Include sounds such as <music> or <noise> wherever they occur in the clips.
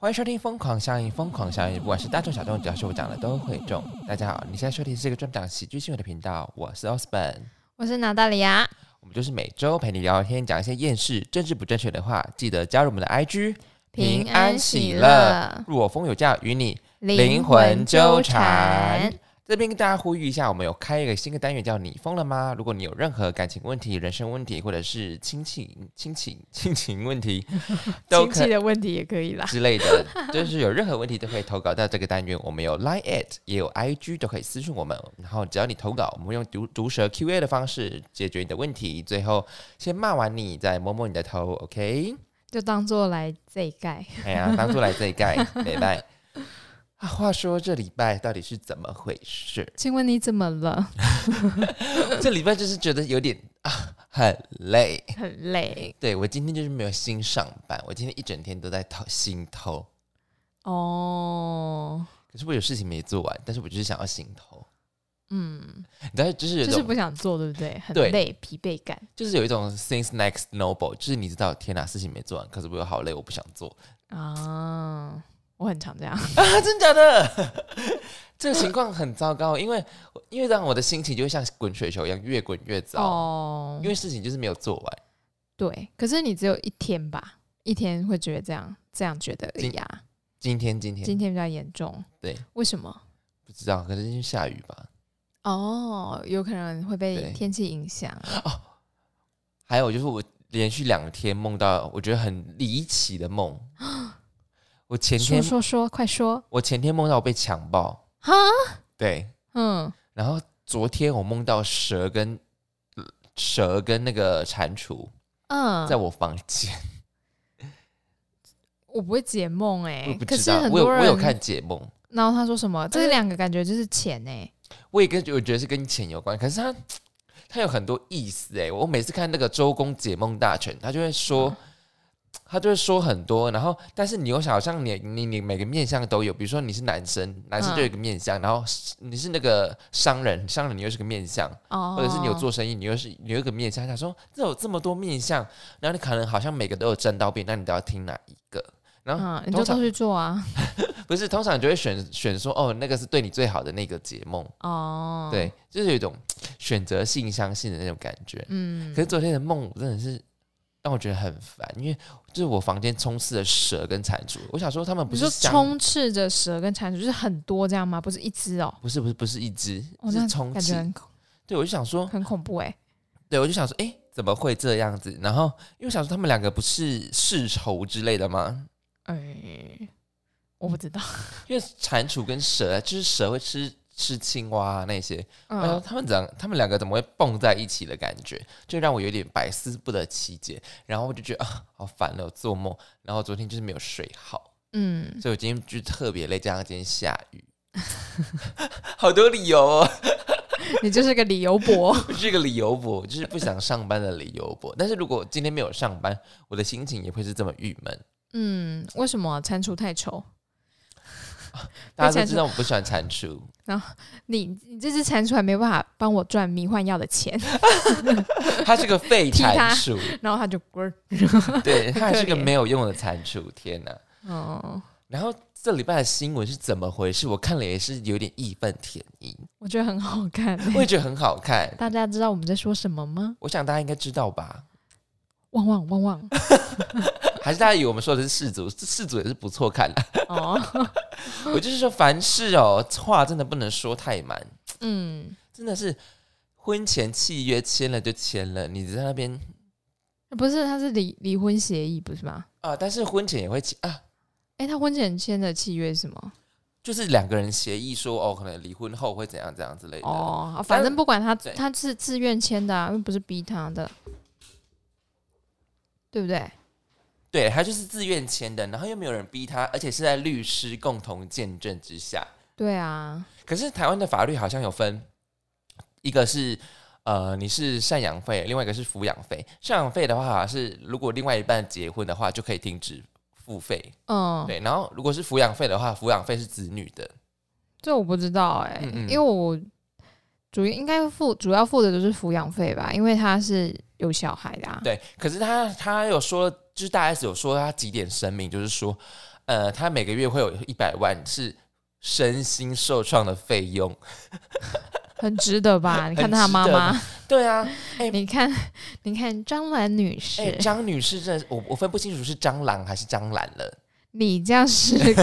欢迎收听《疯狂效应》，疯狂效应，不管是大众小众，只要是我讲的都会中。大家好，你现在收听是一个专门讲喜剧新闻的频道，我是 Osborn，我是娜大里亚，我们就是每周陪你聊聊天，讲一些厌世、政治不正确的话。记得加入我们的 IG，平安喜乐，若风有价，与你灵魂纠缠。这边跟大家呼吁一下，我们有开一个新的单元，叫“你疯了吗？”如果你有任何感情问题、人生问题，或者是亲情、亲情、亲情问题，<laughs> 亲戚的问题也可以啦之类的，就是有任何问题都可以投稿到这个单元。我们有 Line at，也有 IG，都可以私信我们。然后只要你投稿，我们用毒毒舌 Q&A 的方式解决你的问题。最后先骂完你，再摸摸你的头，OK？就当做来这一盖。哎呀，当做来这一盖，拜拜。啊，话说这礼拜到底是怎么回事？<laughs> 请问你怎么了？<laughs> 这礼拜就是觉得有点啊，很累，很累。对我今天就是没有心上班，我今天一整天都在偷心偷。哦，可是我有事情没做完，但是我就是想要心偷。嗯，但是，就是就是不想做，对不对？很累，疲惫感，就是有一种 things next noble，就是你知道，天哪，事情没做完，可是我又好累，我不想做啊。我很常这样 <laughs> 啊，真假的？<laughs> 这个情况很糟糕，因为因为让我的心情就会像滚雪球一样，越滚越糟。哦，因为事情就是没有做完。对，可是你只有一天吧？一天会觉得这样，这样觉得呀？今天，今天，今天比较严重。对，为什么？不知道，可能是下雨吧。哦，有可能会被天气影响。哦，还有就是我连续两天梦到我觉得很离奇的梦。<gasps> 我前天说说说，快说！我前天梦到我被强暴，哈，对，嗯，然后昨天我梦到蛇跟蛇跟那个蟾蜍，嗯，在我房间。我不会解梦哎，可是很多人我有看解梦，然后他说什么？这两个感觉就是钱哎，我也跟我觉得是跟钱有关，可是他他有很多意思哎，我每次看那个周公解梦大全，他就会说。他就会说很多，然后但是你又想，好像你你你每个面相都有，比如说你是男生，男生就有一个面相，然后你是那个商人，商人你又是个面相，或者是你有做生意，你又是你有一个面相。他说这有这么多面相，然后你可能好像每个都有正到病，那你都要听哪一个？然后你就都去做啊？<laughs> 不是，通常你就会选选说哦，那个是对你最好的那个解梦哦。对，就是有一种 <tsk> 选择性相信的那种感觉。嗯，可是昨天的梦真的是。让我觉得很烦，因为就是我房间充斥着蛇跟蟾蜍。我想说，他们不是充斥着蛇跟蟾蜍，就是很多这样吗？不是一只哦，不是，不是，不是一只，是充斥。对，我就想说很恐怖哎。对，我就想说，哎，怎么会这样子？然后因为想说他们两个不是世仇之类的吗？哎，我不知道，<laughs> 因为蟾蜍跟蛇，就是蛇会吃。吃青蛙那些，嗯，他们怎样？他们两个怎么会蹦在一起的感觉，就让我有点百思不得其解。然后我就觉得啊，好烦哦，做梦。然后昨天就是没有睡好，嗯，所以我今天就特别累，加上今天下雨，<laughs> 好多理由哦。<laughs> 你就是个理由博，<laughs> 是个理由博，就是不想上班的理由博。但是如果今天没有上班，我的心情也会是这么郁闷。嗯，为什么？餐厨太丑。<laughs> 大家都知道我不喜欢蟾蜍，<laughs> 然后你你这只蟾蜍还没办法帮我赚迷幻药的钱，<laughs> 它是个废蟾蜍，然后它就滚，对，它是个没有用的蟾蜍，天哪！哦，然后这礼拜的新闻是怎么回事？我看了也是有点义愤填膺，我觉得很好看，我也觉得很好看。大家知道我们在说什么吗？我想大家应该知道吧。旺旺旺旺，还是大家以为我们说的是世祖？世祖也是不错看的哦。我就是说，凡事哦，话真的不能说太满。嗯，真的是婚前契约签了就签了，你在那边不是？他是离离婚协议不是吗？啊，但是婚前也会签啊。哎，他婚前签的契约是什么？就是两个人协议说，哦，可能离婚后会怎样怎样之类的。哦，反正不管他，他是自愿签的，又不是逼他的。对不对？对他就是自愿签的，然后又没有人逼他，而且是在律师共同见证之下。对啊。可是台湾的法律好像有分，一个是呃你是赡养费，另外一个是抚养费。赡养费的话是如果另外一半结婚的话就可以停止付费。嗯。对，然后如果是抚养费的话，抚养费是子女的。这我不知道哎，因为我主要应该付主要付的都是抚养费吧，因为他是。有小孩的，对，可是他他有说，就是大 S 有说他几点声明，就是说，呃，他每个月会有一百万是身心受创的费用，<laughs> 很值得吧？<laughs> 你看他很值得妈妈，对啊，哎、你看，你看张兰女士，哎，张、女士真的，我我分不清楚是蟑螂还是蟑螂了，你这样是，<laughs>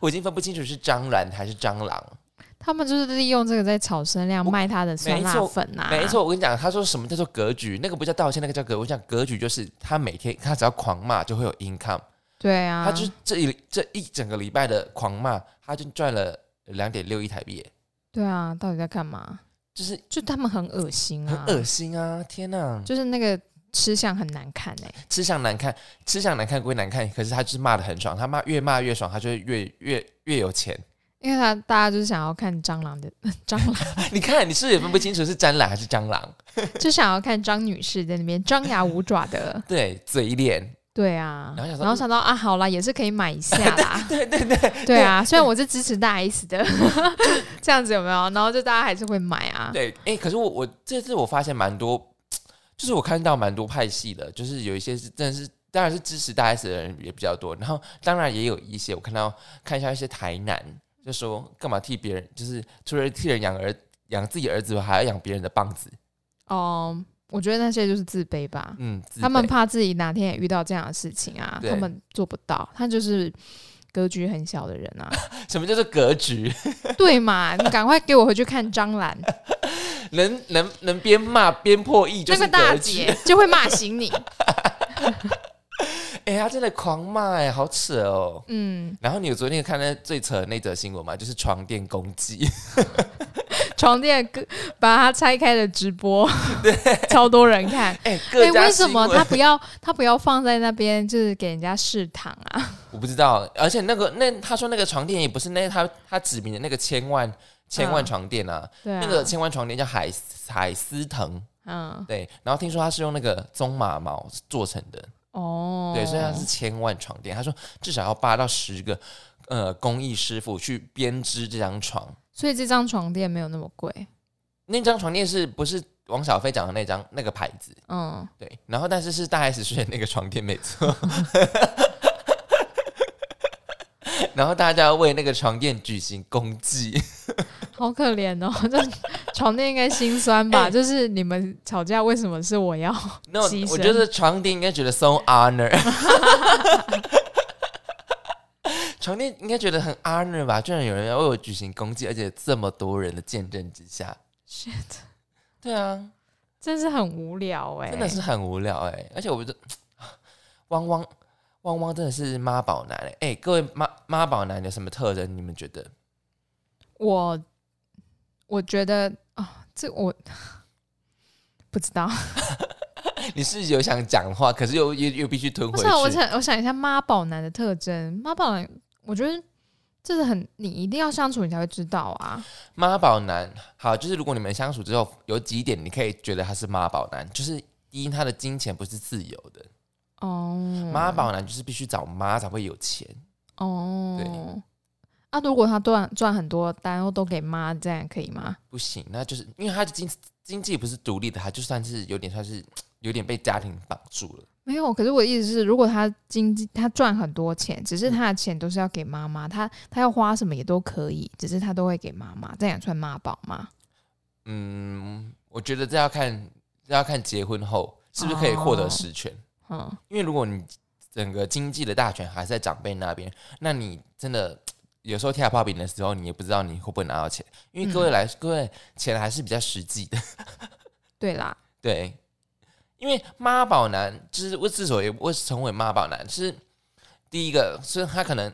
我已经分不清楚是蟑螂还是蟑螂。他们就是利用这个在炒声量，卖他的酸辣粉啊，没错，我跟你讲，他说什么叫做格局，那个不叫道歉，那个叫格。我讲格局就是他每天他只要狂骂就会有 income，、对啊，他就是这一这一整个礼拜的狂骂，他就赚了两点六亿台币，对啊，到底在干嘛？就是就他们很恶心啊，很恶心啊！天哪，就是那个吃相很难看哎、吃相难看，吃相难看归难看，可是他就是骂的很爽，他骂越骂越爽，他就会越越越有钱。因为他大家就是想要看蟑螂的 <laughs> 蟑螂，<laughs> 你看，你是不是也分不清楚是蟑螂？还是蟑螂？就想要看张女士在那边张牙舞爪的，<laughs> 对，嘴脸，对啊，然后想说然后想到啊，好啦，也是可以买一下啦，对对对，对。啊，虽然我是支持大 S 的，这样子有没有？然后就大家还是会买啊，对，哎、可是我我这次我发现蛮多，就是我看到蛮多派系的，就是有一些是真的是，当然是支持大 S 的人也比较多，然后当然也有一些我看到看一下一些台南，就说干嘛替别人，就是除了替人养儿养自己儿子，还要养别人的棒子，哦、我觉得那些就是自卑吧，嗯，他们怕自己哪天也遇到这样的事情啊，他们做不到，他就是格局很小的人啊，<laughs> 什么叫做格局？<laughs> 对嘛？你赶快给我回去看张兰，能能能边骂边破译，就是那个大姐就会骂醒你。<laughs> 哎、他真的狂骂哎、好扯哦。嗯，然后你有昨天有看那最扯的那则新闻吗？就是床垫攻击，<laughs> 床垫跟把它拆开的直播，对。<laughs> 超多人看。哎、为什么他不要他不要放在那边，就是给人家试躺啊？<laughs> 我不知道，而且那个那他说那个床垫也不是那他他指明的那个千万千万嗯床垫啊，对啊，那个千万床垫叫海海思腾，嗯。对，然后听说他是用那个棕马毛做成的，哦，对，所以它是千万床垫。他说至少要八到十个呃工艺师傅去编织这张床，所以这张床垫没有那么贵。那张床垫是不是王小飞讲的那张那个牌子？嗯，对，然后但是是大 S 睡的那个床垫没错。<laughs> 然后大家要为那个床垫举行公祭，好可怜哦，<laughs> 这床垫应该心酸吧？哎 <laughs> 就是你们吵架，为什么是我要？<laughs> 那我觉得床垫应该觉得 so honor，床垫应该觉得很 honor 吧？居然有人要为我举行公祭，而且这么多人的见证之下，Shit，对啊，真是很无聊哎、真的是很无聊哎、而且我觉得汪汪汪汪真的是妈宝男哎、哎、各位妈妈宝男有什么特征？你们觉得？我我觉得啊、这我不知道。<laughs> 你是有想讲话，可是又又又必须吞回不是、啊，我。想我想一下妈宝男的特征。妈宝男，我觉得这是很你一定要相处，你才会知道啊。妈宝男，好，就是如果你们相处之后有几点，你可以觉得他是妈宝男，就是第一，他的金钱不是自由的，哦，妈宝男就是必须找妈才会有钱。哦，对啊，如果他赚赚很多，然后都给妈，这样可以吗？不行，那就是因为他的经经济不是独立的，他就算是有点算是有点被家庭绑住了。没有，可是我的意思是，如果他经济他赚很多钱，只是他的钱都是要给妈妈，他他要花什么也都可以，只是他都会给妈妈，这样算妈宝吗？嗯，我觉得这要看这要看结婚后是不是可以获得实权。嗯，因为如果你整个经济的大权还是在长辈那边，那你真的有时候跳泡饼的时候，你也不知道你会不会拿到钱。因为各位来，各位钱还是比较实际的，对啦，<laughs> 对。因为妈宝男就是我之所以会成为妈宝男，是第一个是他可能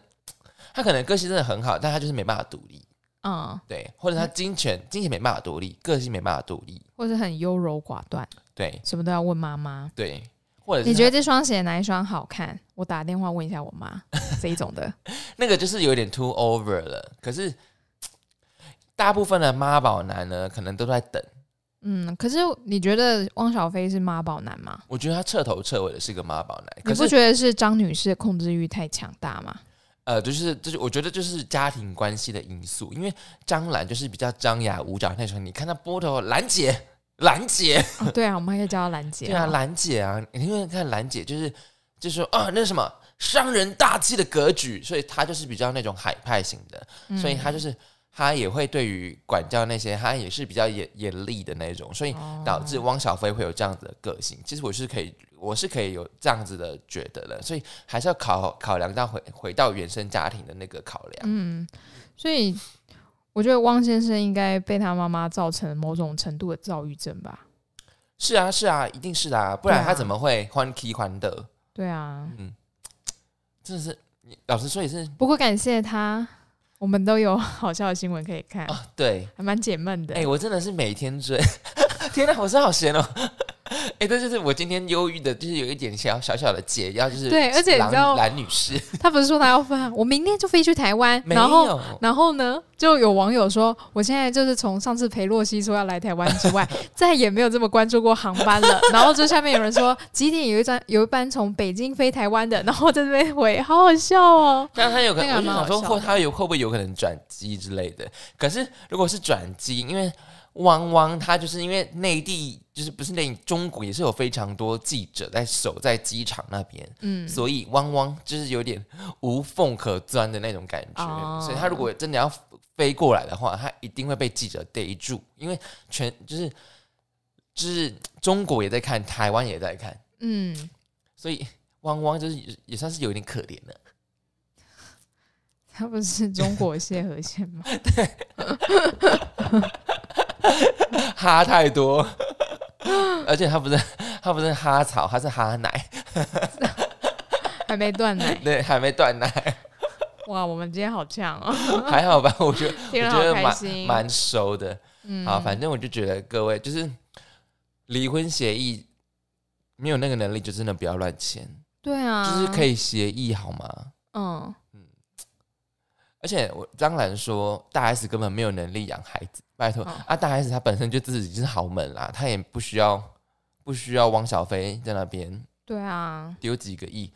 他可能个性真的很好，但他就是没办法独立，嗯，对，或者他金钱金钱没办法独立，个性没办法独立，或者很优柔寡断，对。什么都要问妈妈。对，或者是你觉得这双鞋哪一双好看？我打电话问一下我妈，<laughs> 这一种的。那个就是有点 too over 了。可是大部分的妈宝男呢，可能都在等。嗯，可是你觉得汪小菲是妈宝男吗？我觉得他彻头彻尾的是个妈宝男。你可是不觉得是张女士的控制欲太强大吗？呃，就是就是，我觉得就是家庭关系的因素，因为张兰就是比较张牙舞爪那种。你看她波头兰姐，兰姐，哦，对啊，我们还可以叫她兰姐。对啊，兰姐啊，因为看兰姐就是就说啊，那什么商人大气的格局，所以她就是比较那种海派型的，嗯所以她就是她也会对于管教那些，她也是比较严严厉的那种，所以哦导致汪小菲会有这样子的个性。其实我是可以，我是可以有这样子的觉得的，所以还是要考考量到回回到原生家庭的那个考量。嗯，所以我觉得汪先生应该被他妈妈造成某种程度的躁郁症吧。是啊，是啊，一定是的、啊，不然他怎么会欢 k 欢的？对啊，嗯真的是，老实说也是不过感谢他，我们都有好笑的新闻可以看，啊，对，还蛮解闷的。哎、我真的是每天追，<laughs> 天哪，我是好闲哦。<laughs> 哎、对就是我今天忧郁的，就是有一点小小小的解药，就是对而且你蓝知道蓝女士 <laughs> 她不是说她要飞，我明天就飞去台湾，然后，然后呢，就有网友说，我现在就是从上次裴洛西说要来台湾之外，<laughs> 再也没有这么关注过航班了。然后就下面有人说几点有一张有一班从北京飞台湾的，然后在这边回，好好笑哦。但他有可能，那个还蛮我就想说，他有会不会有可能转机之类的？可是如果是转机，因为汪汪他就是因为内地就是不是内中国也是有非常多记者在守在机场那边，嗯，所以汪汪就是有点无缝可钻的那种感觉，哦所以他如果真的要飞过来的话，他一定会被记者逮住，因为全就是就是中国也在看，台湾也在看，嗯，所以汪汪就是也也算是有点可怜的。他不是中国谢和弦吗？<laughs> <laughs> 哈太多，而且他不是他不是哈草，他是哈奶，还没断奶。对，还没断奶，哇，我们今天好呛哦，还好吧？我觉得我觉得蛮。蛮熟的。嗯好，反正我就觉得各位就是离婚协议没有那个能力，就真的不要乱签，对啊，就是可以，以协议好吗？嗯，而且我当然说大 S 根本没有能力养孩子，拜托、哦啊，大 S 她本身就自己是豪门啦，她也不需要不需要汪小菲在那边对啊，丢几个亿。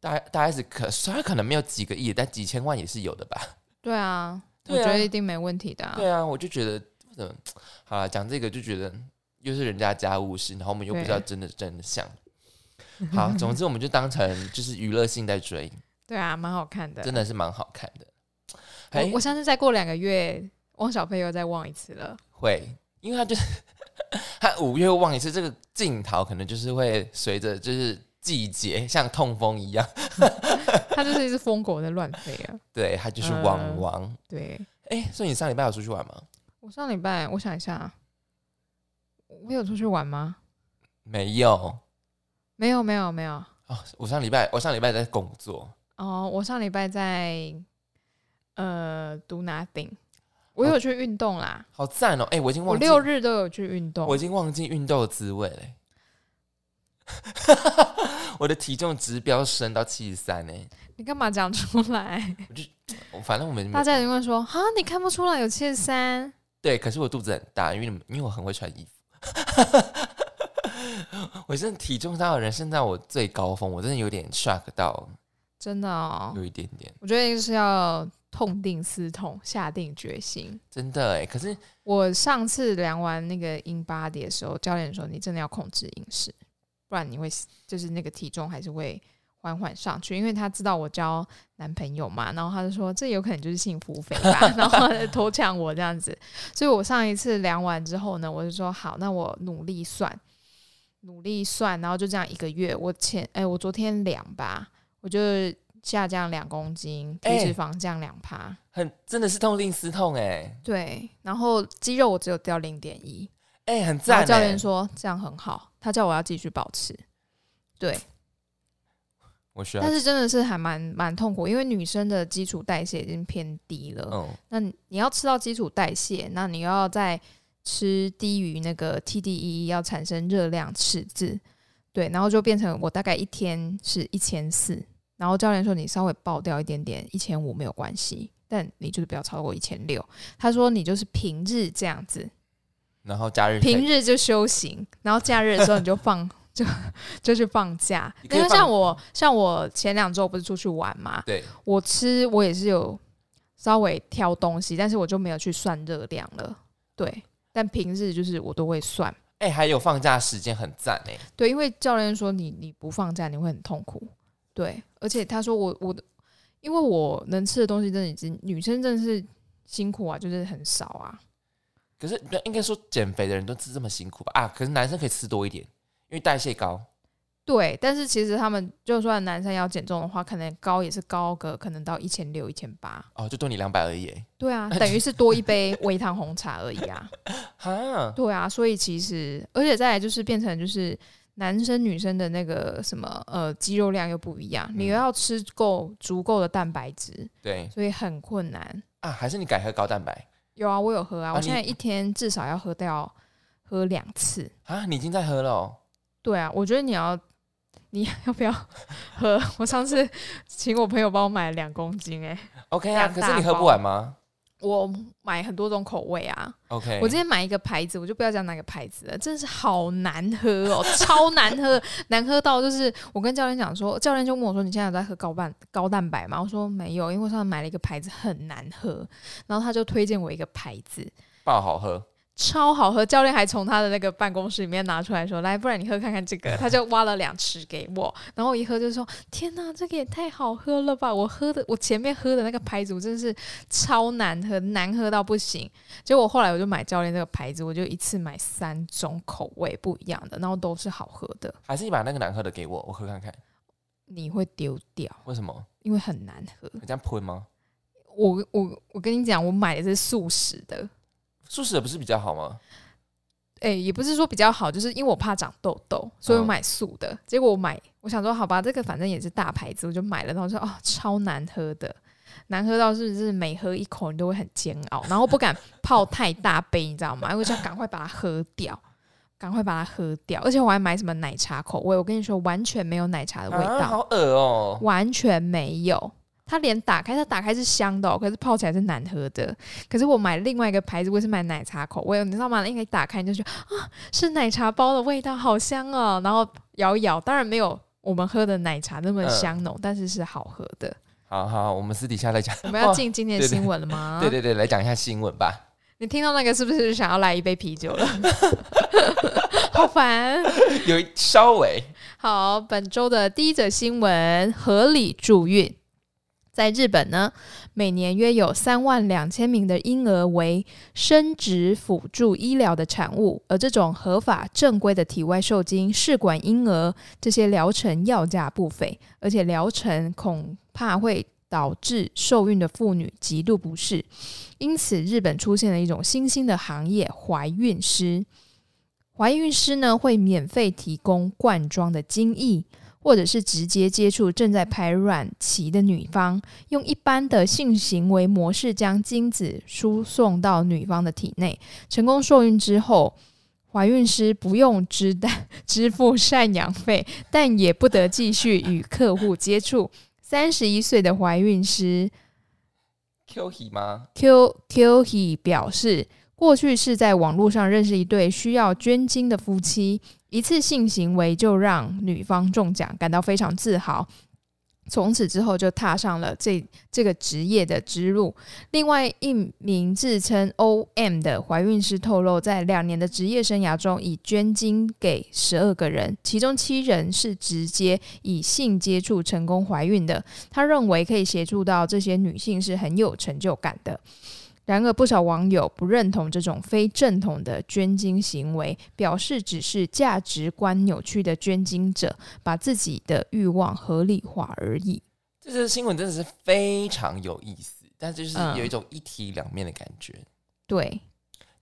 大大 S 可虽然可能没有几个亿，但几千万也是有的吧？对啊，我觉得一定没问题的、啊。对啊，我就觉得怎么好了，讲这个就觉得又是人家家务事，然后我们又不知道真的真相。好，总之我们就当成就是娱乐性在追，<laughs> 对啊，蛮好看的。真的是蛮好看的。哎我我相信再过两个月，汪小菲又再忘一次了。会，因为他就是 <laughs> 他五月望一次，这个镜头可能就是会随着就是季节像痛风一样，<laughs> 他就是一只疯狗在乱飞啊。对他就是汪汪。对哎、所以你上礼拜有出去玩吗？我上礼拜，我想一下，我有出去玩吗？没有没有，没有，没有。哦，我上礼拜我上礼拜在工作，哦，我上礼拜在呃 do nothing，我有去运动啦。好赞哦！哎、我已经我忘记六日都有去运动我已。经忘记运动的滋味嘞。<laughs> 我的体重直飙升到七十三呢，你干嘛讲出来？我就反正我们 <laughs> 大家一定会说啊，你看不出来有七十三。对，可是我肚子很大，因为你们因为我很会穿衣服。<laughs> 我真的体重到人生在我最高峰，我真的有点 shock 到，真的哦，有一点点，我觉得就是要痛定思痛，下定决心。真的哎。可是我上次量完那个 in body 的时候，教练说你真的要控制饮食，不然你会就是那个体重还是会缓缓上去。因为他知道我交男朋友嘛，然后他就说这有可能就是幸福肥吧，<laughs> 然后他就偷抢我这样子。所以我上一次量完之后呢，我就说好，那我努力算，努力算，然后就这样一个月，我前哎、我昨天量吧，我就下降两公斤，体哎脂肪降两趴。很真的是痛定思痛哎，对，然后肌肉我只有掉零点一，哎，很然赞哎。后教练说这样很好，他叫我要继续保持。对，我需要但，是真的是还蛮蛮痛苦，因为女生的基础代谢已经偏低了。嗯，那你你要吃到基础代谢，那你又要再吃低于那个 TDE 要产生热量赤字，对，然后就变成我大概一天是一千四，然后教练说你稍微爆掉一点点，一千五没有关系，但你就是不要超过一千六。他说你就是平日这样子，然后假日平日就修行，然后假日的时候你就放 <laughs> 就就去放假。因为像我像我前两周不是出去玩嘛，对，我吃我也是有稍微挑东西，但是我就没有去算热量了。对，但平日就是我都会算。哎，还有放假时间很赞哎，对，因为教练说你你不放假你会很痛苦。对，而且他说我我的，因为我能吃的东西真的已经女生真的是辛苦啊，就是很少啊。可是应该说减肥的人都吃这么辛苦吧？啊，可是男生可以吃多一点，因为代谢高。对，但是其实他们就算男生要减重的话，可能高也是高个，可能到一千六、一千八。哦，就多你两百而已。对啊，<laughs> 等于是多一杯微糖红茶而已啊。<laughs> 哈，对啊，所以其实，而且再来就是变成就是男生女生的那个什么呃肌肉量又不一样，你又要吃够足够的蛋白质，对所以很困难。啊，还是你改喝高蛋白有啊，我有喝啊，啊我现在一天至少要喝掉喝两次。啊？你已经在喝了、哦。对啊，我觉得你要，你要不要喝？<laughs> 我上次请我朋友帮我买了两公斤、欸，OK 啊，两大可是你喝不完吗我买很多种口味啊。？OK，我今天买一个牌子，我就不要讲哪个牌子了，真的是好难喝哦，<laughs> 超难喝，难喝到就是我跟教练讲说，教练就问我说：“你现在有在喝高蛋高蛋白吗？”我说没有，因为我上次买了一个牌子很难喝，然后他就推荐我一个牌子。爆好喝。超好喝，教练还从他的那个办公室里面拿出来说：“来，不然你喝看看这个。<laughs> ”他就挖了两匙给我，然后我一喝就说：“天哪，这个也太好喝了吧！我喝的，我前面喝的那个牌子，我真的是超难喝，难喝到不行。”结果后来我就买教练这个牌子，我就一次买三种口味不一样的，然后都是好喝的。还是你把那个难喝的给我，我喝看看。你会丢掉，为什么？因为很难喝。你这样喷吗？我我我跟你讲，我买的是素食的，素食的不是比较好吗？哎、也不是说比较好，就是因为我怕长痘痘，所以我嗯买素的。结果我买，我想说好吧，这个反正也是大牌子，我就买了。然后说哦，超难喝的，难喝到是不是每喝一口你都会很煎熬，然后不敢泡太大杯，你知道吗？因为就要赶快把它喝掉，赶快把它喝掉。而且我还买什么奶茶口味，我跟你说完全没有奶茶的味啊，道，好恶哦、完全没有。它连打开，它打开是香的、哦，可是泡起来是难喝的。可是我买另外一个牌子，我是买奶茶口味，你知道吗？一打开你就觉得啊，是奶茶包的味道，好香哦。然后摇一摇，当然没有我们喝的奶茶那么香浓，但是是好喝的。好好，我们私底下再讲。我们要进今天的新闻了吗？<laughs> 对对对，来讲一下新闻吧。你听到那个是不是想要来一杯啤酒了？<laughs> 好烦。<laughs> 有稍微好，本周的第一则新闻：合理助孕。在日本呢，每年约有三万两千名的婴儿为生殖辅助医疗的产物，而这种合法正规的体外受精、试管婴儿这些疗程要价不菲，而且疗程恐怕会导致受孕的妇女极度不适。因此，日本出现了一种新兴的行业——怀孕师。怀孕师呢会免费提供罐装的精液，或者是直接接触正在排卵期的女方，用一般的性行为模式将精子输送到女方的体内。成功受孕之后，怀孕师不用支担 <laughs> 支付赡养费，但也不得继续与客户接触。三十一岁的怀孕师 Q 喜吗？Q Q He 表示，过去是在网络上认识一对需要捐精的夫妻，一次性行为就让女方中奖，感到非常自豪。从此之后，就踏上了这这个职业的之路。另外一名自称 OM 的怀孕师透露，在两年的职业生涯中，已捐精给十二个人，其中七人是直接以性接触成功怀孕的。他认为可以协助到这些女性是很有成就感的。然而，不少网友不认同这种非正统的捐精行为，表示只是价值观扭曲的捐精者把自己的欲望合理化而已。这则新闻真的是非常有意思，但就是嗯有一种一体两面的感觉。对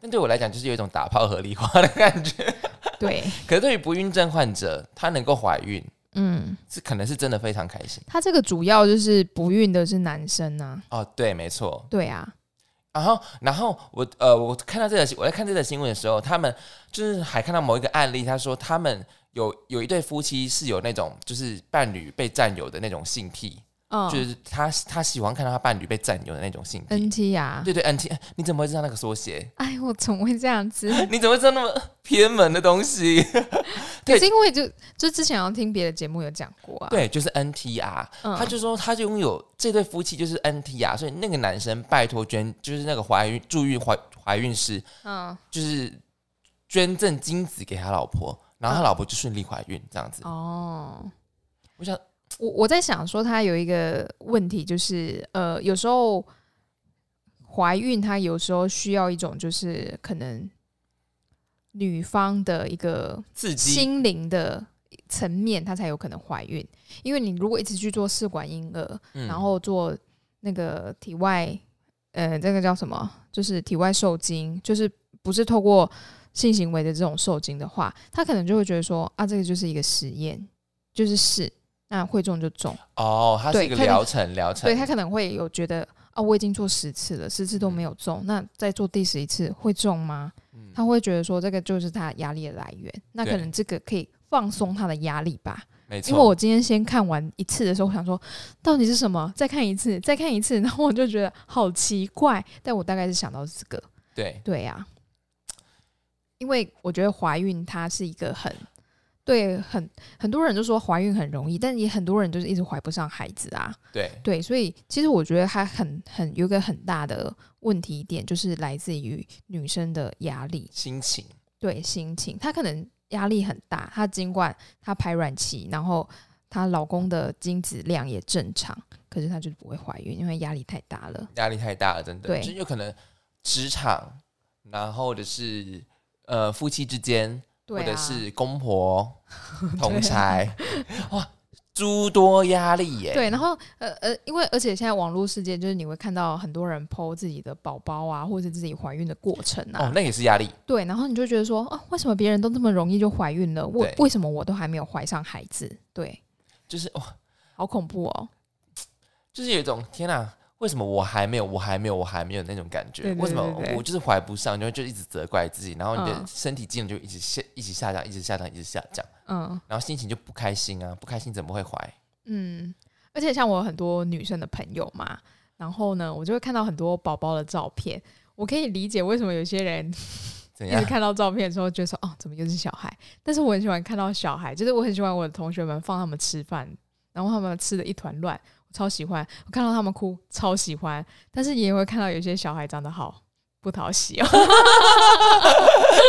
但对我来讲，就是有一种打炮合理化的感觉。对，<laughs> 可是对于不孕症患者，她能够怀孕，嗯，是可能是真的非常开心他这个主要就是不孕的是男生啊，哦。对，没错。对啊，然后，然后我呃，我看到这个，我在看这个新闻的时候，他们就是还看到某一个案例，他说他们有有一对夫妻是有那种就是伴侣被占有的那种性癖，嗯就是他他喜欢看到他伴侣被占有的那种性癖。，NT 啊，对对，NT，你怎么会知道那个缩写？哎，我怎么会这样子？<laughs> 你怎么会知道那么 <laughs> 偏门的东西？<laughs> 对可是因为就就之前要听别的节目有讲过啊，对，就是 NTR，、嗯他就说他就拥有这对夫妻就是 NTR，所以那个男生拜托捐，就是那个怀孕助孕怀怀孕师，嗯就是捐赠精子给他老婆，然后他老婆就顺利怀孕这样子。哦，我想我我在想说，他有一个问题，就是呃，有时候怀孕，她有时候需要一种就是可能女方的一个刺激，心灵的层面，她才有可能怀孕。因为你如果一直去做试管婴儿，嗯然后做那个体外，呃，这个叫什么？就是体外受精，就是不是透过性行为的这种受精的话，他可能就会觉得说啊，这个就是一个实验，就是试，那会中就中。哦，它是对一个疗程，疗程，对他可能会有觉得啊，我已经做十次了，十次都没有中，那再做第十一次会中吗？嗯他会觉得说这个就是他压力的来源，那可能这个可以放松他的压力吧。因为我今天先看完一次的时候，我想说到底是什么？再看一次，再看一次，然后我就觉得好奇怪。但我大概是想到这个，对对呀、因为我觉得怀孕它是一个很对很很多人就说怀孕很容易，但也很多人就是一直怀不上孩子啊。对对，所以其实我觉得它很很有一个很大的问题点，就是来自于女生的压力。心情，对心情，她可能压力很大。她尽管她排卵期，然后她老公的精子量也正常，可是她就是不会怀孕，因为压力太大了。压力太大了，真的，对就有可能职场，然后或者是呃夫妻之间，对啊，或者是公婆、<laughs> 同财，哇，诸多压力耶。对，然后呃呃，因为而且现在网络世界就是你会看到很多人 PO 自己的宝宝啊，或者自己怀孕的过程啊，哦，那也是压力。对，然后你就觉得说啊，为什么别人都这么容易就怀孕了，为为什么我都还没有怀上孩子？对，就是哇，好恐怖哦。就是有一种天哪、为什么我还没有，我还没有，我还没有那种感觉？对对为什么我就是怀不上，就就一直责怪自己，然后你的嗯身体机能就一直下，一直下降，一直下降，一直下降，嗯然后心情就不开心啊，不开心怎么会怀？嗯，而且像我有很多女生的朋友嘛，然后呢，我就会看到很多宝宝的照片。我可以理解为什么有些人一直？看到照片的时候，觉得说哦，怎么又是小孩？但是我很喜欢看到小孩，就是我很喜欢我的同学们放他们吃饭，然后他们吃的一团乱，我超喜欢。我看到他们哭，超喜欢。但是也会看到有些小孩长得好不讨喜哦，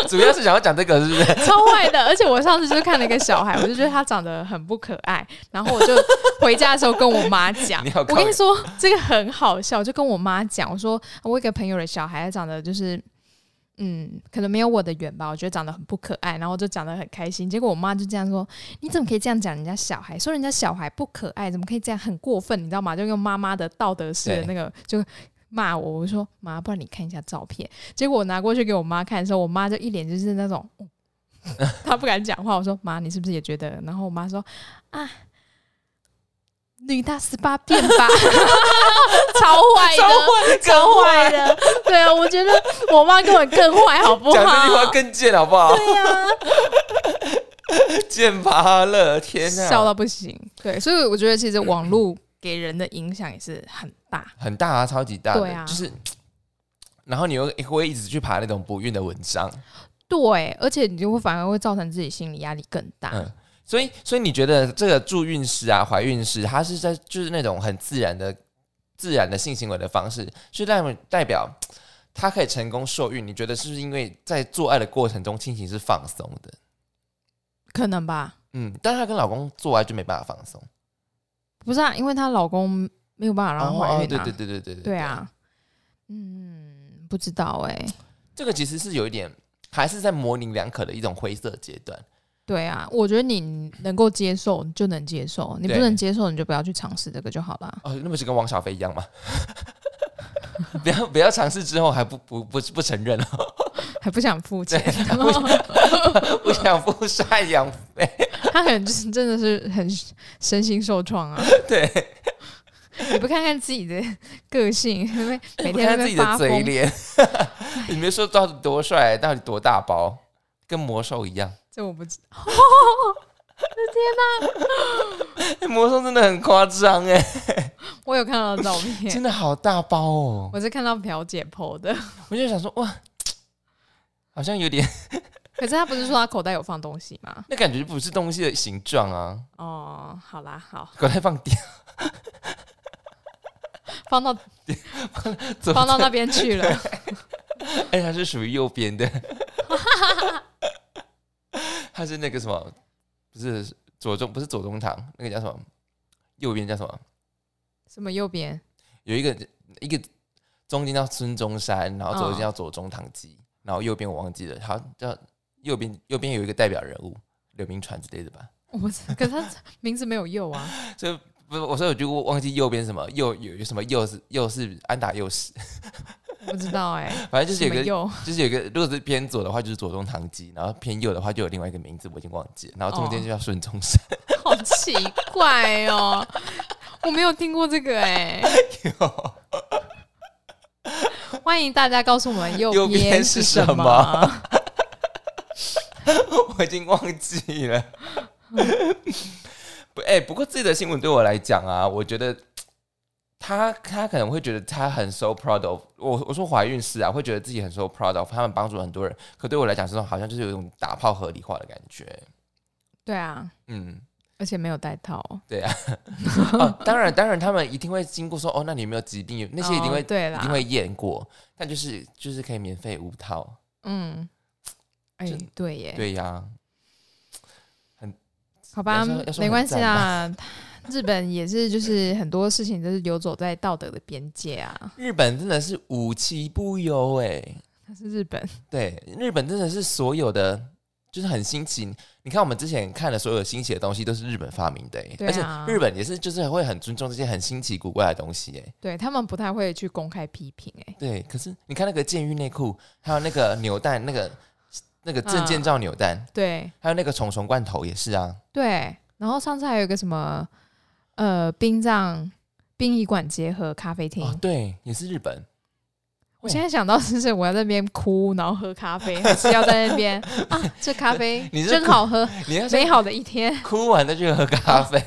主要是想要讲这个，是不是？超坏的。而且我上次就是看了一个小孩，我就觉得他长得很不可爱，然后我就回家的时候跟我妈讲，<laughs> 我跟你说这个很好笑，就跟我妈讲，我说我一个朋友的小孩长得就是。嗯，可能没有我的远吧，我觉得长得很不可爱，然后就讲得很开心。结果我妈就这样说：“你怎么可以这样讲人家小孩？说人家小孩不可爱，怎么可以这样？很过分，你知道吗？就用妈妈的道德式的那个就骂我。我说妈，不然你看一下照片。结果我拿过去给我妈看的时候，我妈就一脸就是那种，哦她不敢讲话。我说妈，你是不是也觉得？然后我妈说啊，女大十八变吧，<laughs> 超坏的，超坏的。对啊，我觉得我妈根本更坏，好不好？讲这句话更贱，好不好？对呀、<laughs> 贱拔了，天哪！笑到不行。对，所以我觉得其实网络给人的影响也是很大。很大啊，超级大的，对啊就是，<tsk> 然后你又会一直去爬那种不孕的文章，对，而且你就会反而会造成自己心理压力更大。嗯，所以，所以你觉得这个助孕师啊、怀孕师，他是在就是那种很自然的、自然的性行为的方式，是代代表他可以成功受孕？你觉得是不是因为在做爱的过程中心情是放松的？可能吧？嗯，但是她跟老公做爱就没办法放松，不是啊，因为她老公没有办法让她怀孕啊。哦对对对对对对，啊。嗯，不知道哎、这个其实是有一点还是在模棱两可的一种灰色阶段。对啊，我觉得你能够接受你就能接受，你不能接受你就不要去尝试这个就好了。哦，那不是跟王小飞一样吗？<laughs> 不要不要尝试之后还不不不不承认哦，还不想付钱，<laughs> 不想付赡养费。他可能就是真的是很身心受创啊。<laughs> 对，你不看看自己的个性，因为每不天看自己的嘴脸，你别说到底多帅，到底多大包，跟魔兽一样。这我不知道。<laughs> <laughs> 魔兽真的很夸张哎，<laughs> 我有看到照片。真，的好大包哦。我是看到表姐 PO 的，我就想说哇，<tsk> 好像有点可是他不是说他口袋有放东西吗？那感觉不是东西的形状啊，哦，好啦，好，口袋放点，放到放到那边去了。哎，它是属于右边的，它是那个什么，不是左中，不是左中堂，那个叫什么？右边叫什么？什么右边？有一个一个中间叫孙中山，然后左边嗯叫左宗棠鸡，然后右边我忘记了，好像叫右边右边有一个代表人物刘铭传之类的吧。我可是他名字没有右啊。<laughs> 所以不是，我说我就忘记右边什么右有有什么右是右是安达右史，我不知道哎、<laughs> 反正就是有个？就是有个，如果是偏左的话就是左宗棠鸡，然后偏右的话就有另外一个名字我已经忘记了，然后中间就叫孙中山。<laughs> 好奇怪哦，我没有听过这个哎、<laughs> 欢迎大家告诉我们右右边边是什什么我已经忘记了。不，哎、不过这则新闻对我来讲啊，我觉得他他可能会觉得他很 so proud of 我我说怀孕是啊，会觉得自己很 so proud of 他们帮助很多人，可对我来讲，这种好像就是有一种打炮合理化的感觉。对啊，嗯，而且没有带套哦，对啊。<laughs> 哦，当然当然，他们一定会经过说，哦，那你有没有疾病？有那些一定会、哦对啦，一定会验过，但就是就是可以免费无套。嗯，哎、这对耶，对呀、很好吧没关系很赞啊。<laughs> 日本也是，就是很多事情都是游走在道德的边界啊。日本真的是无奇不有哎、它是日本，对，日本真的是所有的就是很新奇。你看我们之前看的所有新奇的东西都是日本发明的、欸，对啊而且日本也是就是会很尊重这些很新奇古怪的东西哎、对他们不太会去公开批评、哎，对，可是你看那个监狱内裤，还有那个扭蛋，那个那个证件照扭蛋，对还有那个虫虫罐头也是啊。对。然后上次还有一个什么，呃，殡葬殡仪馆结合咖啡厅。哦，对，也是日本。我现在想到是，是我要在那边哭，然后喝咖啡，还是要在那边啊？这咖啡 <laughs> 你是真好喝，你要美好的一天。哭完再去喝咖啡。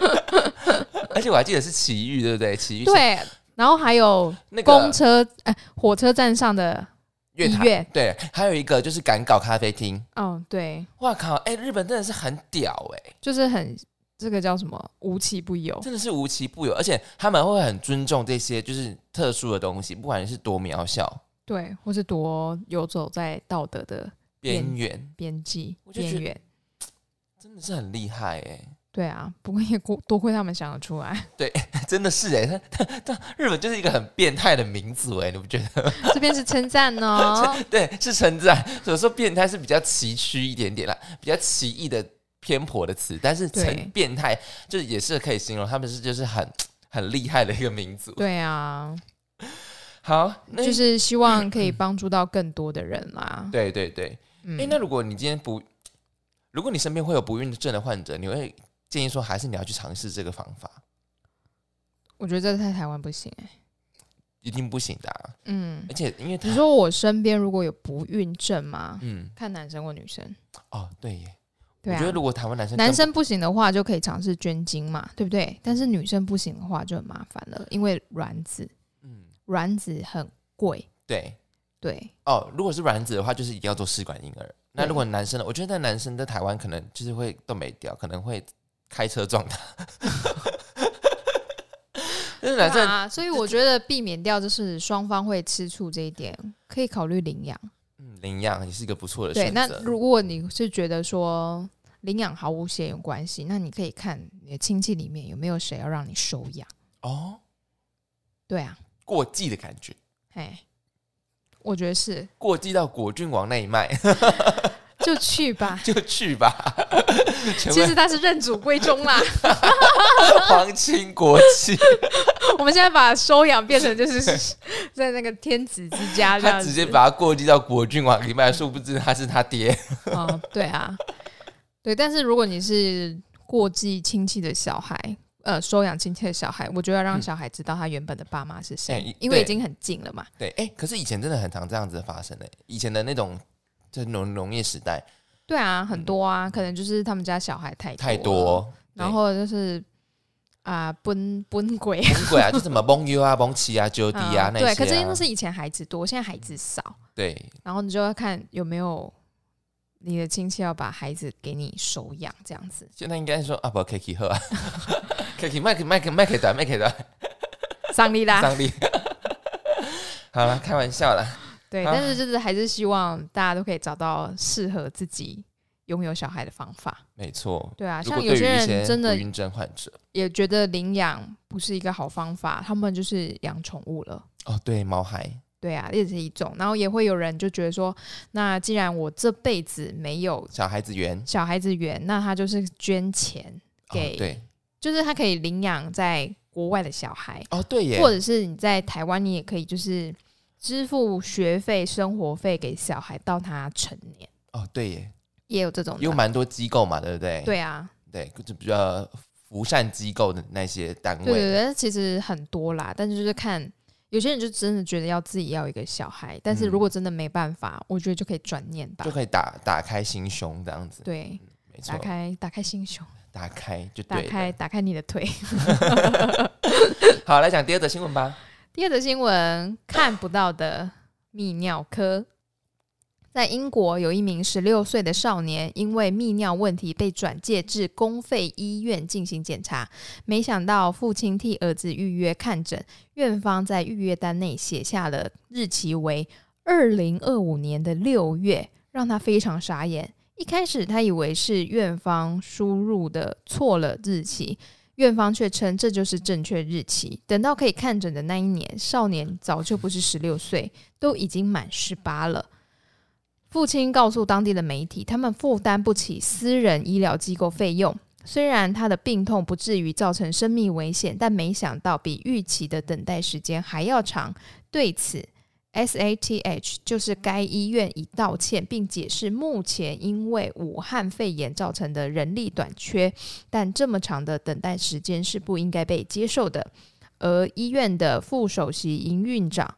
<laughs> 而且我还记得是奇遇，对不对？奇遇对，然后还有那公车哎、火车站上的月台医院对，还有一个就是赶稿咖啡厅。哦，对，哇靠！哎、日本真的是很屌哎、就是很这个叫什么无奇不有。真的是无奇不有，而且他们会很尊重这些就是特殊的东西，不管是多渺小、对，或是多游走在道德的边缘，边际边缘。<tsk> 真的是很厉害哎、对啊，不过也多多亏他们想得出来，对 <laughs> 真的是哎、他他他日本就是一个很变态的民族哎、你不觉得？<laughs> 这边是称赞哦。<laughs> 对，是称赞。所以说变态是比较崎岖一点点啦，比较奇异的偏颇的词，但是对成变态就是也是可以形容他们是就是很 <tsk> 很厉害的一个民族。对啊，好，那就是希望可以帮助到更多的人啦。<clears throat> 对对对。嗯哎、那如果你今天不，如果你身边会有不孕症的患者，你会建议说还是你要去尝试这个方法？我觉得这在台湾不行哎、一定不行的、啊，嗯而，且因为他你说我身边如果有不孕症吗？嗯看男生或女生。哦对耶，对啊我觉得，如果台湾男生男生不行的话就可以尝试捐精嘛，对不对？但是女生不行的话就很麻烦了，因为卵子嗯卵子很贵。对对，哦，如果是卵子的话，就是一定要做试管婴儿。那如果男生呢？我觉得男生在台湾可能就是会都没掉，可能会开车撞他。<laughs> 就是男生，啊，所以我觉得避免掉就是双方会吃醋这一点，可以考虑领养。嗯，领养也是一个不错的对，那选择。如果你是觉得说领养毫无血缘关系，那你可以看你的亲戚里面有没有谁要让你收养。哦，对啊，过继的感觉，哎，我觉得是，过继到果郡王那一脉 <laughs> 就去吧。<laughs> 就去吧，<laughs> 其实他是认祖归宗啦。<laughs> 皇亲国戚。我们现在把收养变成就是在那个天子之家这样。他直接把他过继到国郡王里面，殊不知他是他爹。哦，对啊，对。但是如果你是过继亲戚的小孩，呃，收养亲戚的小孩，我就要让嗯小孩知道他原本的爸妈是谁，因为已经很近了嘛。对，哎、可是以前真的很常这样子发生的，以前的那种就是农农业时代对啊，很多啊，可能就是他们家小孩太嗯太，多，然后就是啊，崩崩鬼崩鬼啊，就什么崩 U 啊、崩七啊、九 D 啊、那些、对，啊。可是因为是以前孩子多，现在孩子少，对然后你就要看有没有你的亲戚要把孩子给你收养这样子。现在应该说啊，不 Kiki 喝啊，Kiki 麦克麦克麦克短麦克短上力啦，上力。<laughs> 好了，开玩笑啦。对，啊但是就是还是希望大家都可以找到适合自己拥有小孩的方法。没错。对啊，像有些人真的不孕症患者，也觉得领养不是一个好方法，他们就是养宠物了。哦，对，毛孩，对啊，也是一种。然后也会有人就觉得说，那既然我这辈子没有小孩子缘，小孩子缘，那他就是捐钱哦给，对，就是他可以领养在国外的小孩，哦，对耶，或者是你在台湾，你也可以就是支付学费、生活费给小孩到他成年，哦，对耶，也有这种的有蛮多机构嘛，对不对？对啊，对，就比较扶善机构的那些单位，对对对，其实很多啦，但是就是看有些人就真的觉得要自己要一个小孩，但是嗯如果真的没办法，我觉得就可以转念吧就。可以打打开心胸这样子，对，没错打，开打开心胸，打开就打。开打开你的腿。<laughs> 好，来讲第二则新闻吧。第二则新闻，看不到的泌尿科。在英国，有一名十六岁的少年因为泌尿问题被转介至公费医院进行检查，没想到父亲替儿子预约看诊，院方在预约单内写下了日期为二零二五年的六月，让他非常傻眼。一开始他以为是院方输入的错了日期，院方却称这就是正确日期。等到可以看诊的那一年，少年早就不是十六岁，都已经满十八了。父亲告诉当地的媒体，他们负担不起私人医疗机构费用。虽然他的病痛不至于造成生命危险，但没想到比预期的等待时间还要长。对此，SATH 就是该医院已道歉，并解释目前因为武汉肺炎造成的人力短缺，但这么长的等待时间是不应该被接受的。而医院的副首席营运长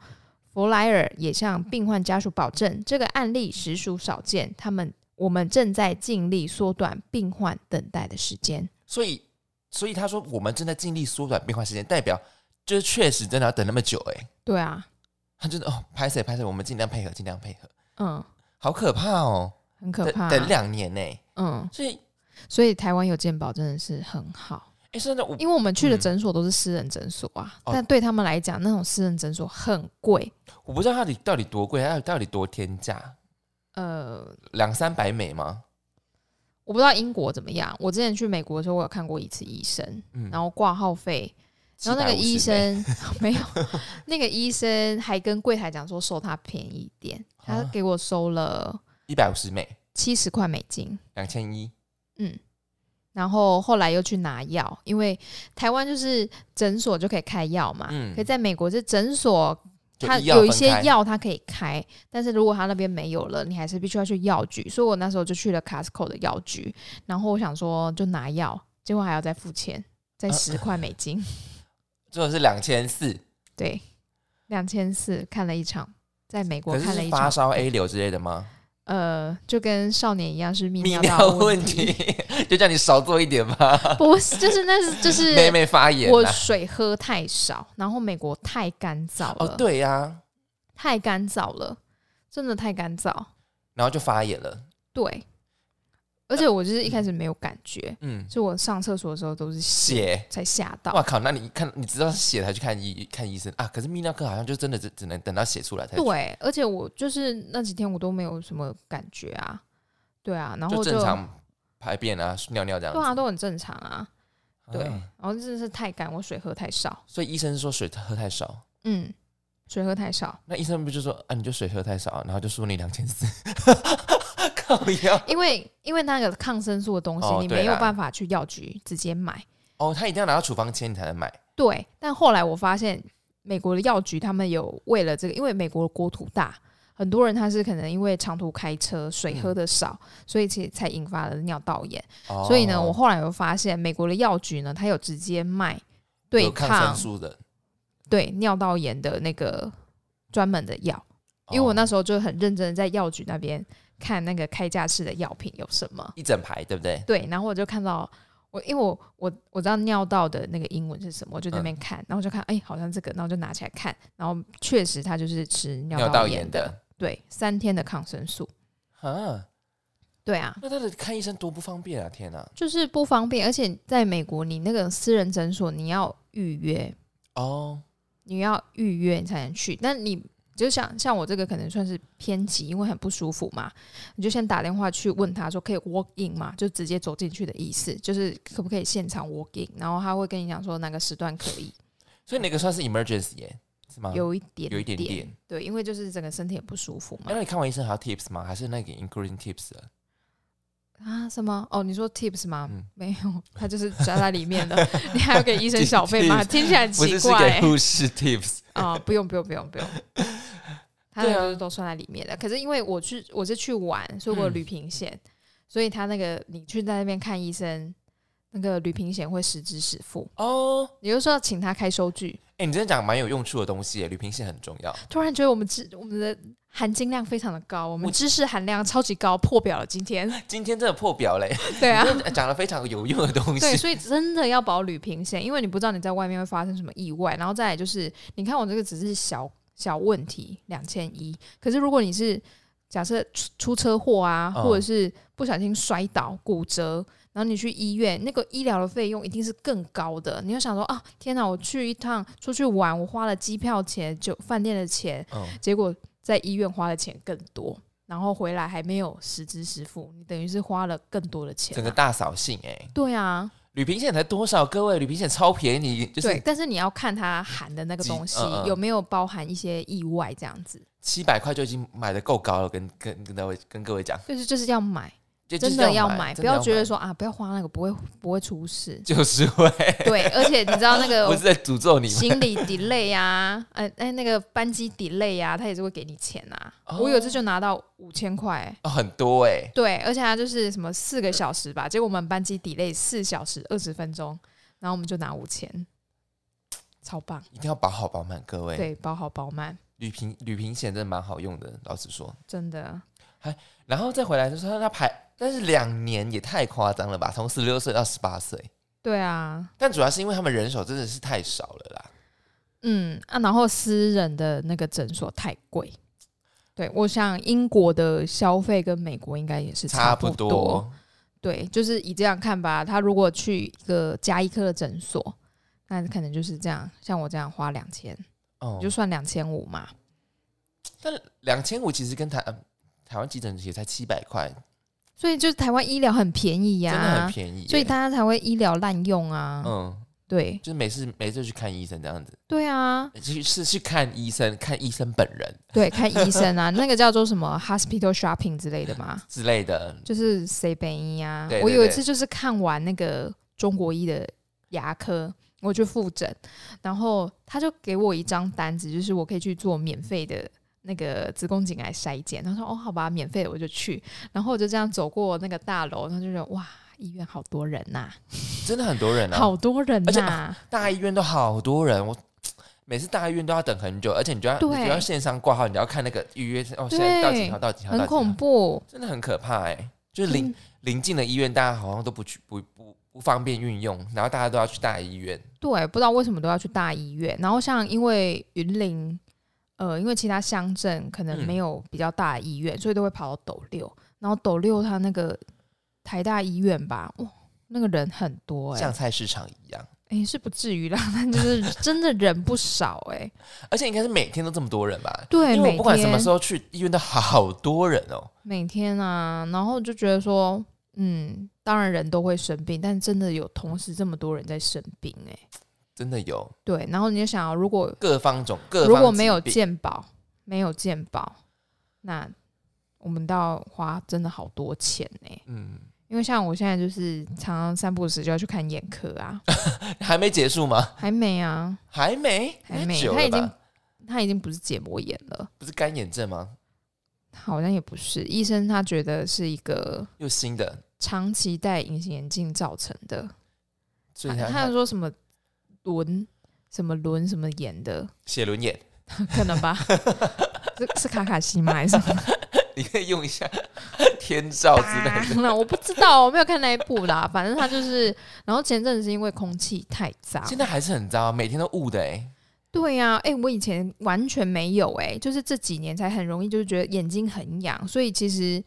弗莱尔也向病患家属保证，这个案例实属少见，他们我们正在尽力缩短病患等待的时间。所以，所以他说我们正在尽力缩短病患时间，代表就是确实真的要等那么久哎、对啊，他真的哦，拍谁拍谁，我们尽量配合，尽量配合，嗯，好可怕哦，很可怕。等等两年呢、嗯，所以所以台湾有健保真的是很好，哎，真的因为我们去的嗯。诊所都是私人诊所啊，哦。但对他们来讲，那种私人诊所很贵，我不知道它到底到底多贵，它到底多天价，呃，两三百美吗？我不知道英国怎么样。我之前去美国的时候，我有看过一次医生，嗯，然后挂号费，然后那个医生 <laughs> 没有，那个医生还跟柜台讲说收他便宜一点，他啊给我收了一百五十美，七十块美金，两千一，嗯，然后后来又去拿药，因为台湾就是诊所就可以开药嘛，嗯可在美国是诊所。就医药它有一些药他可以开，但是如果他那边没有了，你还是必须要去药局。所以我那时候就去了 Costco 的药局，然后我想说就拿药，结果还要再付钱，再啊十块美金。这 <laughs> 个是两千四，对，两千四看了一场，在美国看了一场，是发烧 A 流之类的吗？呃，就跟少年一样是泌泌尿问问题，<laughs> 就叫你少做一点吧。<laughs> 不是，就是那是就是妹妹发炎我。水喝太少，然后美国太干燥了，哦，对呀、太干燥了，真的太干燥，然后就发炎了。对，而且我就是一开始没有感觉，嗯，就我上厕所的时候都是血。血，才吓到，哇靠！那你看，你知道是血才去看医看医生啊？可是泌尿科好像就真的只只能等到血出来才对，而且我就是那几天我都没有什么感觉啊，对啊，然后就就正常排便啊、尿尿这样子。对啊，都很正常啊，对，啊然后真的是太干，我水喝太少，所以医生说水喝太少，嗯，水喝太少，那医生不就说啊，你就水喝太少，然后就说你两千四，因为因为那个抗生素的东西，你没有办法去药局直接买。哦，他一定要拿到处方签你才能买。对，但后来我发现美国的药局他们有为了这个，因为美国的国土大，很多人他是可能因为长途开车，水喝的少，所以其实才引发了尿道炎。哦所以呢，我后来有发现美国的药局呢，他有直接卖对有抗抗生素的，对尿道炎的那个专门的药。因为我那哦时候就很认真的在药局那边看那个开架式的药品有什么，一整排，对不对？对，然后我就看到我，因为我我我知道尿道的那个英文是什么，我就在那嗯边看，然后就看，哎、好像这个，然后就拿起来看，然后确实它就是吃尿尿道炎的。对，三天的抗生素，啊，对啊，那他的看医生多不方便啊！天哪，就是不方便，而且在美国，你那个私人诊所你要预约，哦，你要预约你才能去，但你就像像我这个可能算是偏急，因为很不舒服嘛，你就先打电话去问他说可以 walk in 嘛，就直接走进去的意思，就是可不可以现场 walk in，然后他会跟你讲说哪个时段可以，所以那个算是 emergency 耶，是吗？有一点有一点点对，因为就是整个身体很不舒服嘛哎。那你看完医生还要 tips 吗？还是那个 including tips 的？啊，什么？哦，你说 tips 吗？嗯没有，他就是夹在里面的。<laughs> 你还要给医生小费吗？<laughs> 听起来奇怪、欸。给护士 tips。啊、不用不用不用不用，他对啊那个就是都算在里面的。可是因为我去我是去玩，所以我旅平险，所以他那个你去在那边看医生，那个旅平险会实支实付，哦，也就是说要请他开收据。哎、你真的讲蛮有用处的东西耶，旅平险很重要。突然觉得我们知我们的含金量非常的高，我们知识含量超级高，破表了今天。<laughs> 今天真的破表嘞，对啊，讲了非常有用的东西对，所以真的要保旅平险，因为你不知道你在外面会发生什么意外。然后再来就是，你看我这个只是小小问题，两千一，可是如果你是假设出出车祸啊，嗯或者是不小心摔倒骨折，然后你去医院，那个医疗的费用一定是更高的。你就想说啊，天哪，我去一趟出去玩，我花了机票钱、酒饭店的钱，嗯，结果在医院花的钱更多。然后回来还没有实支实付，你等于是花了更多的钱、啊。整个大扫兴哎。对啊，旅平险才多少？各位，旅平险超便宜，就对，是但是你要看它含的那个东西嗯嗯有没有包含一些意外，这样子，七百块就已经买的够高了。跟跟跟各位跟各位讲，就是就是要买，真的要买，不要觉得说啊，不要花那个，不会不会出事。就是会，<laughs> 对，而且你知道那个 <laughs> 不是在诅咒你们。行李 delay 呀，哎哎，那个班机 delay 呀，他也是会给你钱啊。哦我有一次就拿到五千块，哦，很多哎，对，而且他就是什么四个小时吧，结果我们班机 delay 四小时二十分钟，然后我们就拿五千，超棒。一定要保好保满，各位。对，保好保满，旅行旅行险真的蛮好用的，老实说。真的。然后再回来就是他排，但是两年也太夸张了吧？从十六岁到十八岁，对啊，但主要是因为他们人手真的是太少了啦。嗯啊，然后私人的那个诊所太贵。对，我想英国的消费跟美国应该也是差不不多，对，就是以这样看吧，他如果去一个加医科的诊所，那可能就是这样，像我这样花两千，哦就算两千五嘛。但两千五其实跟台、呃台湾急诊也才七百块，所以就是台湾医疗很便宜呀、真的很便宜耶。所以大家才会医疗滥用啊。嗯，对就是每次每次去看医生这样子，对啊，去是去看医生，看医生本人对，看医生啊，<laughs> 那个叫做什么 hospital shopping 之类的嘛。之类的。就是谁本医啊。对对我有一对次就是看完那个中国医的牙科，我去复诊，然后他就给我一张单子，就是我可以去做免费的。那个子宫颈癌筛检，他说：“哦，好吧，免费的我就去。”然后我就这样走过那个大楼，然后就觉得哇，医院好多人呐、<laughs> 真的很多人啊，好多人而且呐、大医院都好多人，我每次大医院都要等很久，而且你就要你就要线上挂号，你要看那个预约哦，现在到几号到几号，很恐，怖。真的很可怕哎、就是临近的医院，大家好像都不去不不不方便运用，然后大家都要去大医院。对，不知道为什么都要去大医院。然后像因为云林，呃，因为其他乡镇可能嗯没有比较大的医院，所以都会跑到斗六。然后斗六它那个台大医院吧，哇，那个人很多哎、像菜市场一样，哎、是不至于啦，<laughs> 但就是真的人不少哎、而且应该是每天都这么多人吧？对，因为我不管什么时候去医院都好多人哦。每天啊，然后就觉得说，嗯，当然人都会生病，但真的有同时这么多人在生病哎、真的有。对，然后你就想要，如果各方种各方如果没有疾病。健保，没有鉴宝，那我们都要花真的好多钱呢、嗯，因为像我现在就是常常三不五时就要去看眼科啊，<laughs> 还没结束吗？还没啊，还没，还没太久他已经吧？他已经不是结膜炎了，不是干眼症吗？好像也不是，医生他觉得是一个又新的，长期戴隐形眼镜造成的，他所以他他有说什么轮什么轮什么眼的，写轮眼，<laughs> 可能吧，<laughs> 是是卡卡西吗？还是什么？<laughs> 你可以用一下天照之类的。那我不知道，我没有看那一部啦。反正他就是，然后前阵子是因为空气太脏，现在还是很糟，每天都雾的哎、对呀、哎、我以前完全没有哎、就是这几年才很容易，就是觉得眼睛很痒，所以其实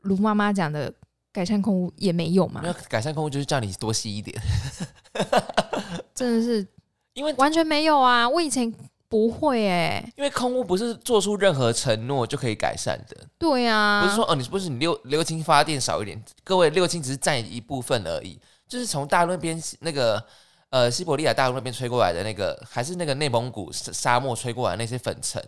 卢妈妈讲的改善空污也没有嘛。没，有改善空污就是叫你多吸一点，<laughs> 真的是因为完全没有啊！我以前不会哎、因为空屋不是做出任何承诺就可以改善的，对啊，不是说哦，你不是你六六氢发电少一点，各位六氢只是占一部分而已，就是从大陆那边那个呃西伯利亚大陆那边吹过来的那个，还是那个内蒙古沙沙漠吹过来的那些粉尘，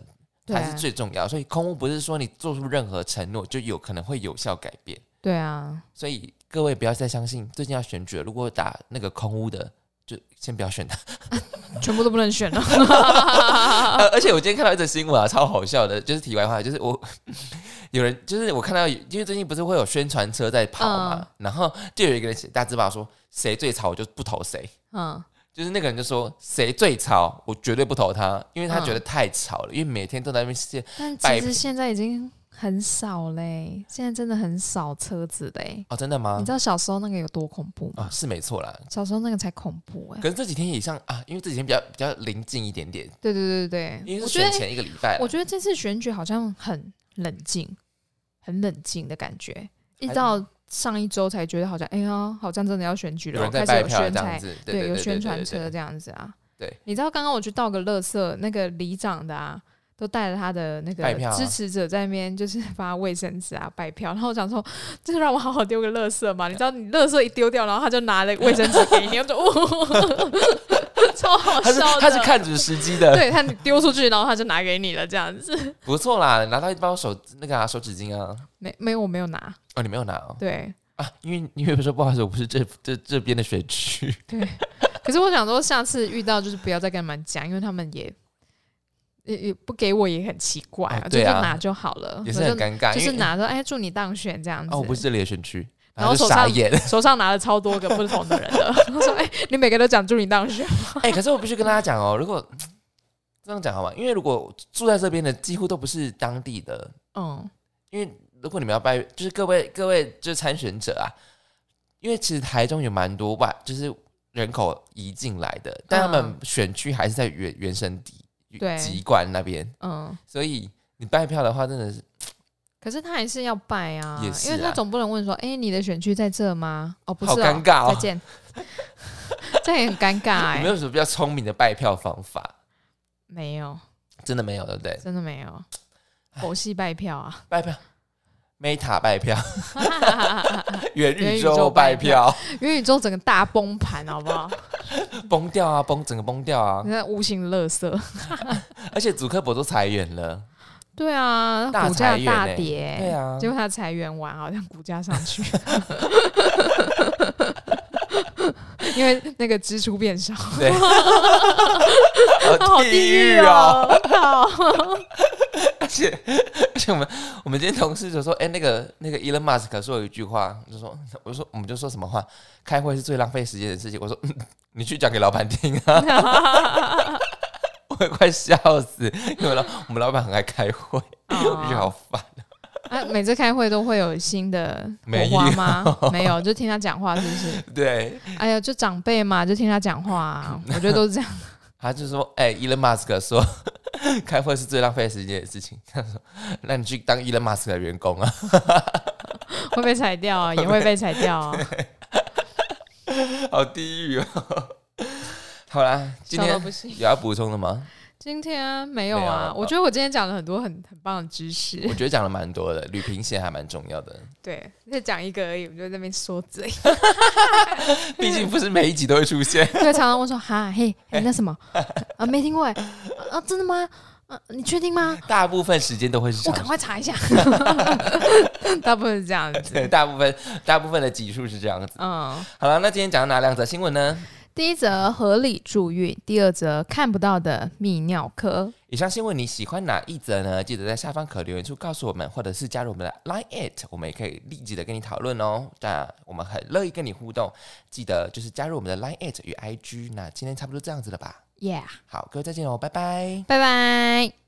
才是最重要。所以空屋不是说你做出任何承诺就有可能会有效改变，对啊，所以各位不要再相信最近要选举了，如果打那个空屋的。就先不要选他，<laughs> 全部都不能选了。<laughs> 呃，而且我今天看到一则新闻啊，超好笑的，就是题外话，就是我 <laughs> 有人，就是我看到，因为最近不是会有宣传车在跑嘛，嗯。然后就有一个人写大字报说谁最吵我就不投谁，嗯，就是那个人就说谁最吵我绝对不投他，因为他嗯觉得太吵了，因为每天都在那边写，但摆其实现在已经很少嘞，现在真的很少车子嘞。哦，真的吗你知？道小时候那个有多恐怖吗？啊，是没错啦。小时候那个才恐怖哎。可是这几天也像啊，因为这几天比较比较临近一点点，对对对对对，因为是选我觉得前一个礼拜啦，我觉得这次选举好像很冷静，很冷静的感觉，一直到上一周才觉得好像，哎呀，好像真的要选举了，有人在开始有票宣传，这样子，对对有宣传车这样子啊。对，你知道刚刚我去倒个垃圾，那个里长的啊，都带着他的那个支持者在那边就是 <laughs> 发卫生纸啊、拜票，然后我想说，就是让我好好丢个垃圾嘛。你知道，你垃圾一丢掉，然后他就拿了卫生纸给你，<laughs> 我就哦，<laughs> 超好他是笑的。他是看准时机的，对他丢出去，然后他就拿给你了，这样子。不错啦，拿到一包手那个啊手纸巾啊，没没有，我没有拿。哦，你没有拿哦。对啊，因为因为说不好意思，我不是这这这边的选区，对，可是我想说，下次遇到就是不要再跟他们讲，因为他们也也也不给我也很奇怪啊，哦对啊就就拿就好了，也是很尴尬，就是因为拿着哎祝你当选这样子，哦，我不是这里的选区，然后就手上傻眼，手上拿了超多个不同的人的，<laughs> 他说哎你每个都讲祝你当选，哎、可是我必须跟大家讲哦，如果这样讲好吗？因为如果住在这边的几乎都不是当地的，嗯。因为如果你们要拜，就是各位各位就是参选者啊，因为其实台中有蛮多外就是人口移进来的，但他们嗯。选区还是在原原生地对籍贯那边，嗯，所以你拜票的话真的是可是他还是要拜啊，也是啊。因为他总不能问说哎你的选区在这吗？哦不是好哦，尴尬哦。再见，<laughs> 这样也很尴尬哎有没，有什么比较聪明的拜票方法？没有，真的没有，对不对？真的没有，佛系拜票啊。拜票，Meta 拜票，元 <laughs> 元宇宇宙宙拜拜票，元宇宙整个大崩盘，好不好？<laughs> 崩掉啊，崩整个崩掉啊你！看无形垃圾。<laughs> 而且主客博都裁员了，对啊，大股价大跌，对啊结果他裁员完，好像股价上去，<laughs> 因为那个支出变少，对，好 <laughs> 好地狱狱哦！哦！靠而且而且我们我们今天同事就说，哎、那个那个 Elon Musk 说有一句话，就说我就说我们就说什么话，开会是最浪费时间的事情。我说、嗯、<laughs> 你去讲给老板听啊，我会快笑死，因为老我们老板很爱开会，我觉得好烦。啊，<laughs> 每次开会都会有新的火花吗？<laughs> 没有，就听他讲话，是不是？<laughs> 对，哎呀，就长辈嘛，就听他讲话啊。我觉得都是这样。他就说，哎、e l o n Musk 说开会是最浪费时间的事情。他说，那你去当 Elon Musk 的员工啊。会被裁掉啊，也会被裁掉啊。好地狱哦！好啦，今天。有要补充的吗？今天没有啊，我觉得我今天讲了很多很很棒的知识我。觉得讲了蛮多的，旅平线还蛮重要的，对，就讲一个而已，我就在那边说嘴。<laughs> 毕竟不是每一集都会出现。<laughs> 对，常常问说哈嘿嘿那什么 <laughs> 啊没听过哎啊真的吗？啊你确定吗？大部分时间都会是我赶，快查一下。大部分是这样子。对，大部分大部分的集数是这样子。嗯，好了，那今天讲到哪两则新闻呢？第一则合理助孕，第二则看不到的泌尿科。以上新闻你喜欢哪一则呢？记得在下方可留言处告诉我们，或者是加入我们的 Line It，我们也可以立即的跟你讨论哦。那我们很乐意跟你互动，记得就是加入我们的 Line It 与 IG。那今天差不多这样子了吧？Yeah，好，各位再见哦，拜拜。拜拜。